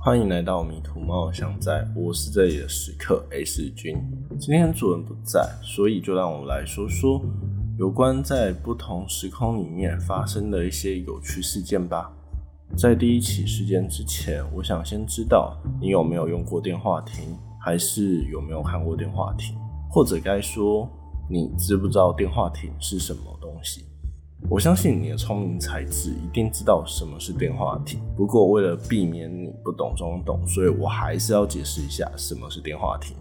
欢迎来到迷途猫想在，我是这里的食客 S 君。今天主人不在，所以就让我们来说说有关在不同时空里面发生的一些有趣事件吧。在第一起事件之前，我想先知道你有没有用过电话亭，还是有没有看过电话亭，或者该说你知不知道电话亭是什么东西？我相信你的聪明才智一定知道什么是电话亭。不过为了避免你不懂装懂，所以我还是要解释一下什么是电话亭。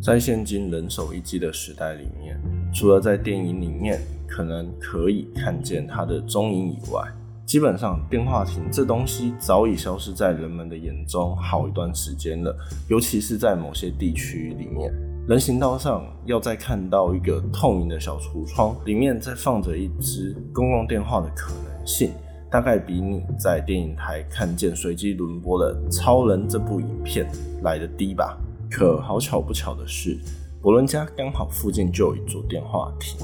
在现今人手一机的时代里面，除了在电影里面可能可以看见它的踪影以外，基本上电话亭这东西早已消失在人们的眼中好一段时间了。尤其是在某些地区里面，人行道上要再看到一个透明的小橱窗，里面再放着一只公共电话的可能性，大概比你在电影台看见随机轮播的《超人》这部影片来的低吧。可好巧不巧的是，伯伦家刚好附近就有一座电话亭，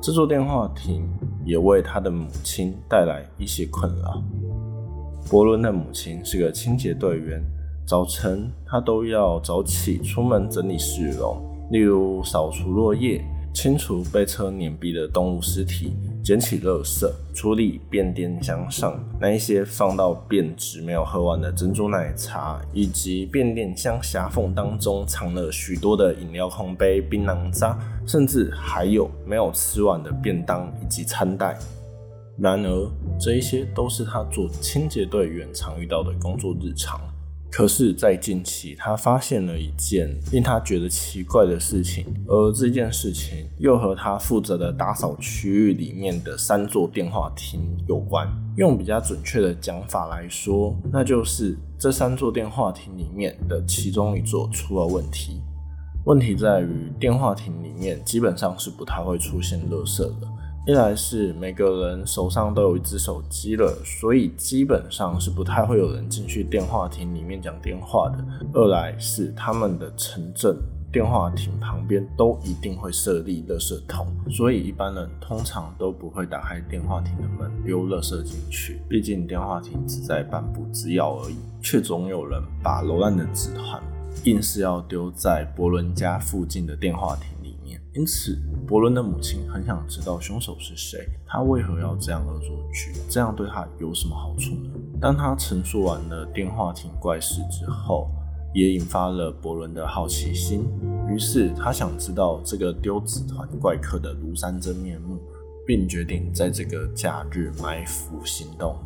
这座电话亭也为他的母亲带来一些困扰。伯伦的母亲是个清洁队员，早晨他都要早起出门整理市容，例如扫除落叶、清除被车碾毙的动物尸体。捡起垃圾，处理变电箱上那一些放到变质没有喝完的珍珠奶茶，以及变电箱狭缝当中藏了许多的饮料空杯、槟榔渣，甚至还有没有吃完的便当以及餐袋。然而，这一些都是他做清洁队员常遇到的工作日常。可是，在近期，他发现了一件令他觉得奇怪的事情，而这件事情又和他负责的打扫区域里面的三座电话亭有关。用比较准确的讲法来说，那就是这三座电话亭里面的其中一座出了问题。问题在于，电话亭里面基本上是不太会出现垃圾的。一来是每个人手上都有一只手机了，所以基本上是不太会有人进去电话亭里面讲电话的；二来是他们的城镇电话亭旁边都一定会设立垃圾桶，所以一般人通常都不会打开电话亭的门丢垃圾进去。毕竟电话亭只在半步之遥而已，却总有人把楼烂的纸团硬是要丢在伯伦家附近的电话亭。因此，伯伦的母亲很想知道凶手是谁，他为何要这样恶作剧，这样对他有什么好处呢？当他陈述完了电话亭怪事之后，也引发了伯伦的好奇心，于是他想知道这个丢纸团怪客的庐山真面目，并决定在这个假日埋伏行动。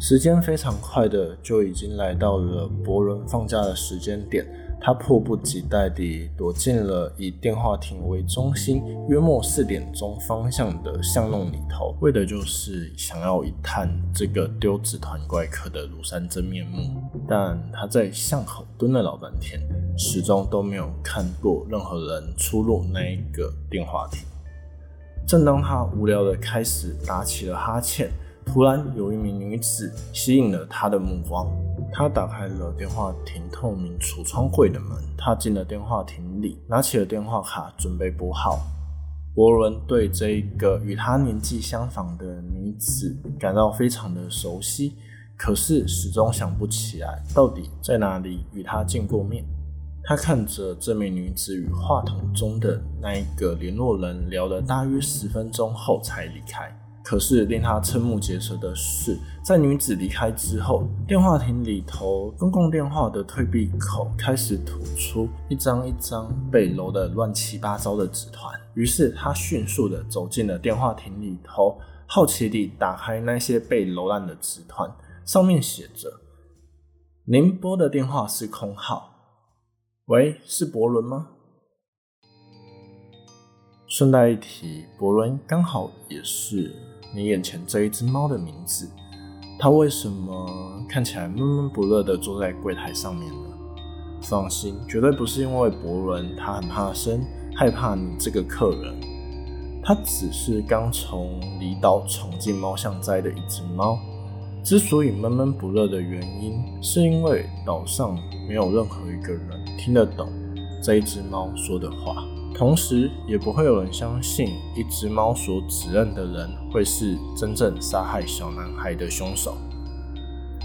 时间非常快的就已经来到了伯伦放假的时间点。他迫不及待地躲进了以电话亭为中心、约莫四点钟方向的巷弄里头，为的就是想要一探这个丢纸团怪客的庐山真面目。但他在巷口蹲了老半天，始终都没有看过任何人出入那一个电话亭。正当他无聊的开始打起了哈欠，突然有一名女子吸引了他的目光。他打开了电话亭透明橱窗柜的门，他进了电话亭里，拿起了电话卡，准备拨号。伯伦对这一个与他年纪相仿的女子感到非常的熟悉，可是始终想不起来到底在哪里与她见过面。他看着这名女子与话筒中的那一个联络人聊了大约十分钟后才离开。可是令他瞠目结舌的是，在女子离开之后，电话亭里头公共电话的退避口开始吐出一张一张被揉得乱七八糟的纸团。于是他迅速的走进了电话亭里头，好奇地打开那些被揉烂的纸团，上面写着：“您拨的电话是空号，喂，是伯伦吗？”顺带一提，伯伦刚好也是。你眼前这一只猫的名字，它为什么看起来闷闷不乐的坐在柜台上面呢？放心，绝对不是因为伯伦他很怕生，害怕你这个客人。它只是刚从离岛闯进猫巷摘的一只猫。之所以闷闷不乐的原因，是因为岛上没有任何一个人听得懂这一只猫说的话。同时，也不会有人相信一只猫所指认的人会是真正杀害小男孩的凶手。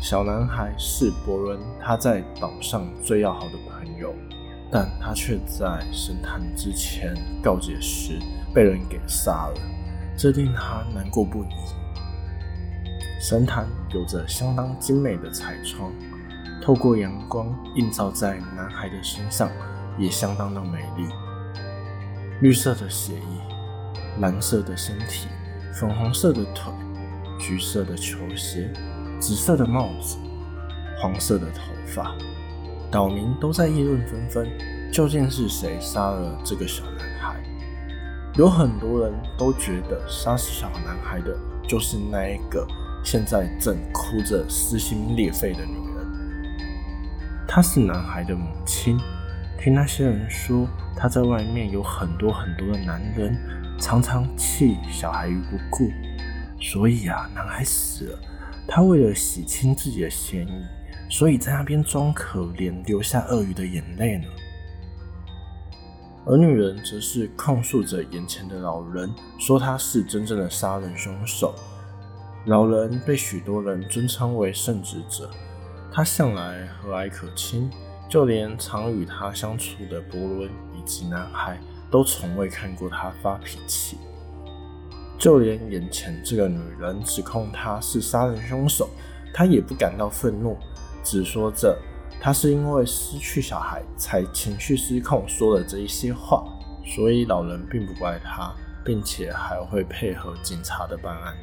小男孩是伯伦他在岛上最要好的朋友，但他却在神坛之前告解时被人给杀了，这令他难过不已。神坛有着相当精美的彩窗，透过阳光映照在男孩的身上，也相当的美丽。绿色的血液，蓝色的身体，粉红色的腿，橘色的球鞋。紫色的帽子，黄色的头发，岛民都在议论纷纷。究竟是谁杀了这个小男孩？有很多人都觉得杀死小男孩的就是那一个现在正哭着撕心裂肺的女人。她是男孩的母亲。听那些人说，他在外面有很多很多的男人，常常弃小孩于不顾。所以啊，男孩死了。他为了洗清自己的嫌疑，所以在那边装可怜，流下鳄鱼的眼泪呢。而女人则是控诉着眼前的老人，说他是真正的杀人凶手。老人被许多人尊称为圣职者，他向来和蔼可亲，就连常与他相处的伯伦以及男孩都从未看过他发脾气。就连眼前这个女人指控他是杀人凶手，他也不感到愤怒，只说着他是因为失去小孩才情绪失控说了这一些话，所以老人并不怪他，并且还会配合警察的办案。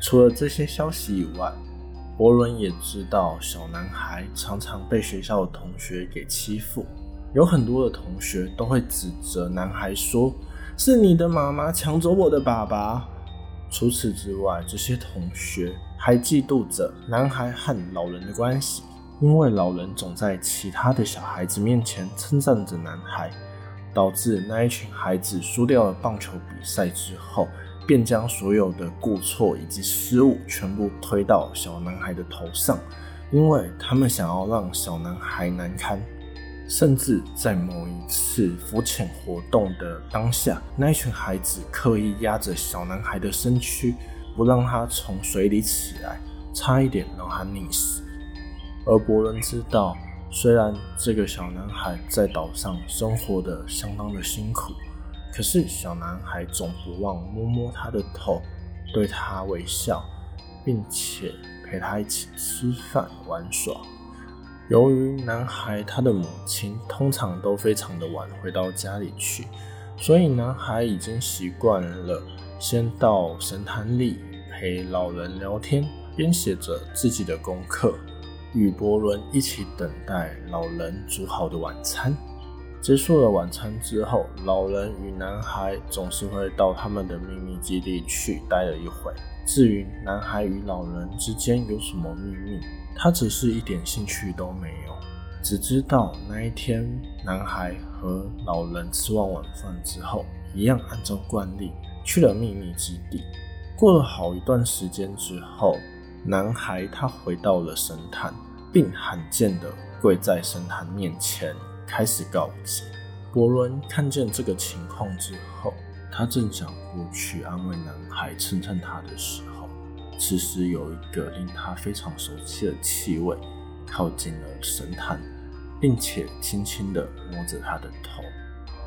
除了这些消息以外，伯伦也知道小男孩常常被学校的同学给欺负，有很多的同学都会指责男孩说。是你的妈妈抢走我的爸爸。除此之外，这些同学还嫉妒着男孩和老人的关系，因为老人总在其他的小孩子面前称赞着男孩，导致那一群孩子输掉了棒球比赛之后，便将所有的过错以及失误全部推到小男孩的头上，因为他们想要让小男孩难堪。甚至在某一次浮潜活动的当下，那一群孩子刻意压着小男孩的身躯，不让他从水里起来，差一点让他溺死。而伯伦知道，虽然这个小男孩在岛上生活的相当的辛苦，可是小男孩总不忘摸摸他的头，对他微笑，并且陪他一起吃饭玩耍。由于男孩他的母亲通常都非常的晚回到家里去，所以男孩已经习惯了先到神坛里陪老人聊天，边写着自己的功课，与伯伦一起等待老人煮好的晚餐。结束了晚餐之后，老人与男孩总是会到他们的秘密基地去待了一会。至于男孩与老人之间有什么秘密？他只是一点兴趣都没有，只知道那一天，男孩和老人吃完晚饭之后，一样按照惯例去了秘密基地。过了好一段时间之后，男孩他回到了神坛，并罕见的跪在神坛面前开始告急。伯伦看见这个情况之后，他正想过去安慰男孩、称称他的时候。此时有一个令他非常熟悉的气味靠近了神坛，并且轻轻地摸着他的头，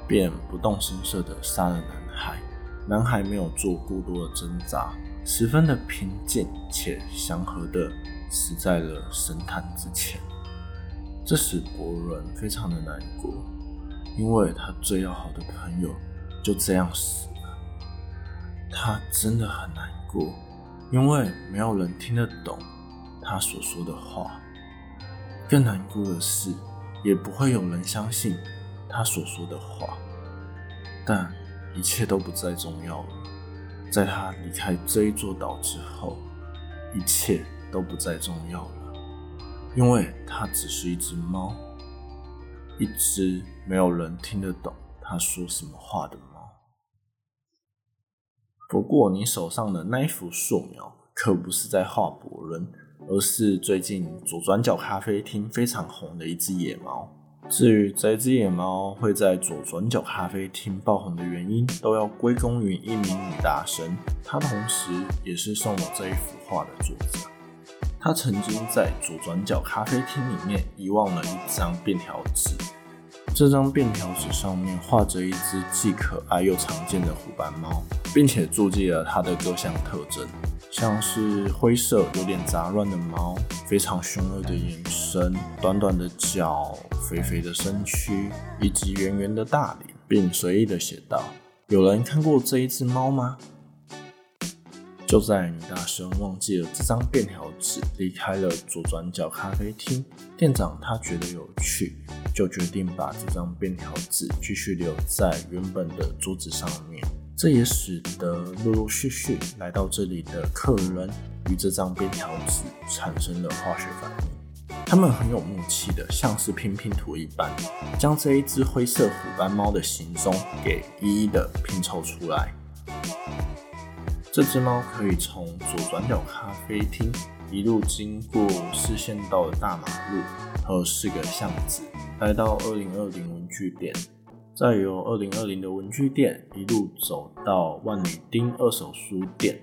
便不动声色地杀了男孩。男孩没有做过多的挣扎，十分的平静且祥和地死在了神坛之前。这使伯伦非常的难过，因为他最要好的朋友就这样死了，他真的很难过。因为没有人听得懂他所说的话，更难过的是，也不会有人相信他所说的话。但一切都不再重要了。在他离开这一座岛之后，一切都不再重要了，因为它只是一只猫，一只没有人听得懂他说什么话的猫。不过，你手上的那一幅素描可不是在画伯伦，而是最近左转角咖啡厅非常红的一只野猫。至于这只野猫会在左转角咖啡厅爆红的原因，都要归功于一名女大神，她同时也是送我这一幅画的作者。他曾经在左转角咖啡厅里面遗忘了一张便条纸，这张便条纸上面画着一只既可爱又常见的虎斑猫，并且注记了它的各项特征。像是灰色、有点杂乱的毛，非常凶恶的眼神，短短的脚，肥肥的身躯，以及圆圆的大脸，并随意的写道：“有人看过这一只猫吗？”就在女大生忘记了这张便条纸，离开了左转角咖啡厅，店长他觉得有趣，就决定把这张便条纸继续留在原本的桌子上面。这也使得陆陆续续来到这里的客人与这张便条纸产生了化学反应。他们很有默契的，像是拼拼图一般，将这一只灰色虎斑猫的行踪给一一的拼凑出来。这只猫可以从左转角咖啡厅一路经过视线道的大马路和四个巷子，来到二零二零文具店。再由二零二零的文具店一路走到万里丁二手书店，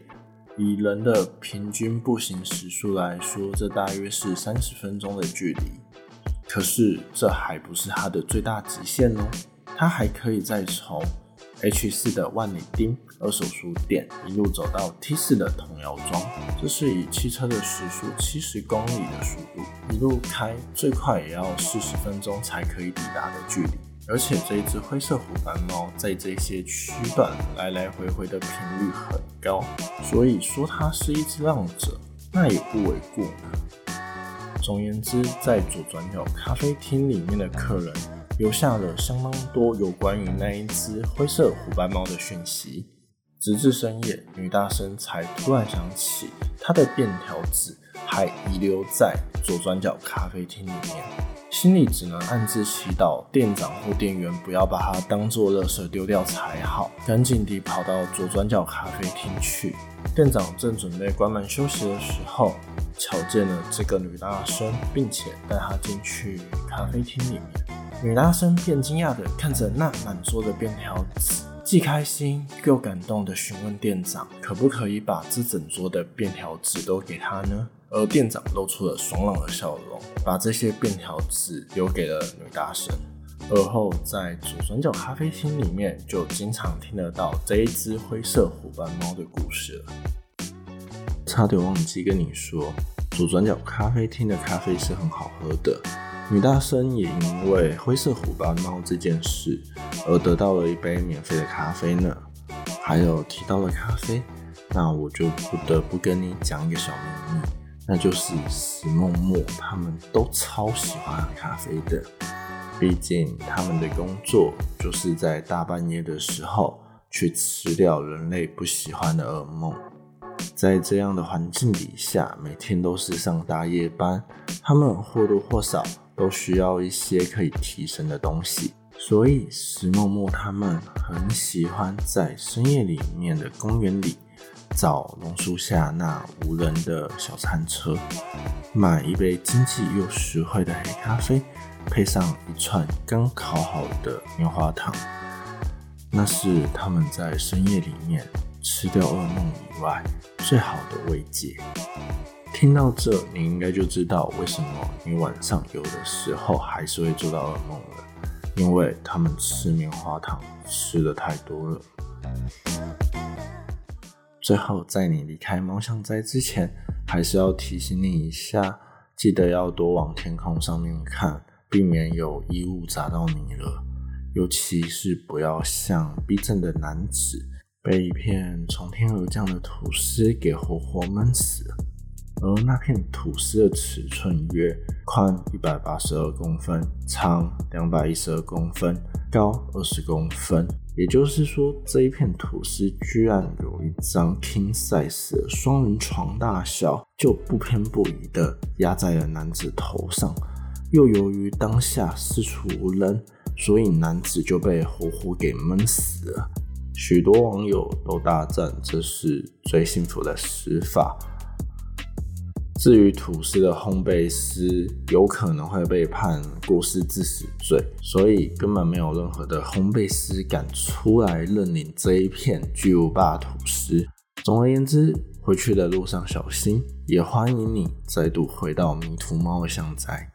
以人的平均步行时速来说，这大约是三十分钟的距离。可是这还不是它的最大极限哦，它还可以再从 H 四的万里丁二手书店一路走到 T 四的童谣庄，这是以汽车的时速七十公里的速度一路开，最快也要四十分钟才可以抵达的距离。而且这一只灰色虎斑猫在这些区段来来回回的频率很高，所以说它是一只浪者，那也不为过。总言之，在左转角咖啡厅里面的客人留下了相当多有关于那一只灰色虎斑猫的讯息，直至深夜，女大生才突然想起她的便条纸还遗留在左转角咖啡厅里面。心里只能暗自祈祷，店长或店员不要把它当做垃圾丢掉才好。赶紧地跑到左转角咖啡厅去。店长正准备关门休息的时候，瞧见了这个女大生，并且带她进去咖啡厅里面。女大生便惊讶地看着那满桌的便条纸，既开心又感动地询问店长，可不可以把这整桌的便条纸都给她呢？而店长露出了爽朗的笑容，把这些便条纸留给了女大生。而后在左转角咖啡厅里面，就经常听得到这一只灰色虎斑猫的故事了。差点忘记跟你说，左转角咖啡厅的咖啡是很好喝的。女大生也因为灰色虎斑猫这件事而得到了一杯免费的咖啡呢。还有提到了咖啡，那我就不得不跟你讲一个小秘密。那就是石梦墨，他们都超喜欢喝咖啡的。毕竟他们的工作就是在大半夜的时候去吃掉人类不喜欢的噩梦。在这样的环境底下，每天都是上大夜班，他们或多或少都需要一些可以提神的东西。所以石梦墨他们很喜欢在深夜里面的公园里。找榕树下那无人的小餐车，买一杯经济又实惠的黑咖啡，配上一串刚烤好的棉花糖，那是他们在深夜里面吃掉噩梦以外最好的慰藉。听到这，你应该就知道为什么你晚上有的时候还是会做到噩梦了，因为他们吃棉花糖吃的太多了。最后，在你离开猫巷斋之前，还是要提醒你一下，记得要多往天空上面看，避免有异物砸到你了。尤其是不要像逼真的男子，被一片从天而降的吐司给活活闷死。而那片吐司的尺寸约宽一百八十二公分，长两百一十二公分，高二十公分。也就是说，这一片吐司居然有一张 king size 的双人床大小，就不偏不倚的压在了男子头上。又由于当下四处无人，所以男子就被活活给闷死了。许多网友都大赞这是最幸福的死法。至于吐司的烘焙师，有可能会被判过失致死罪，所以根本没有任何的烘焙师敢出来认领这一片巨无霸吐司。总而言之，回去的路上小心，也欢迎你再度回到迷途猫的香宅。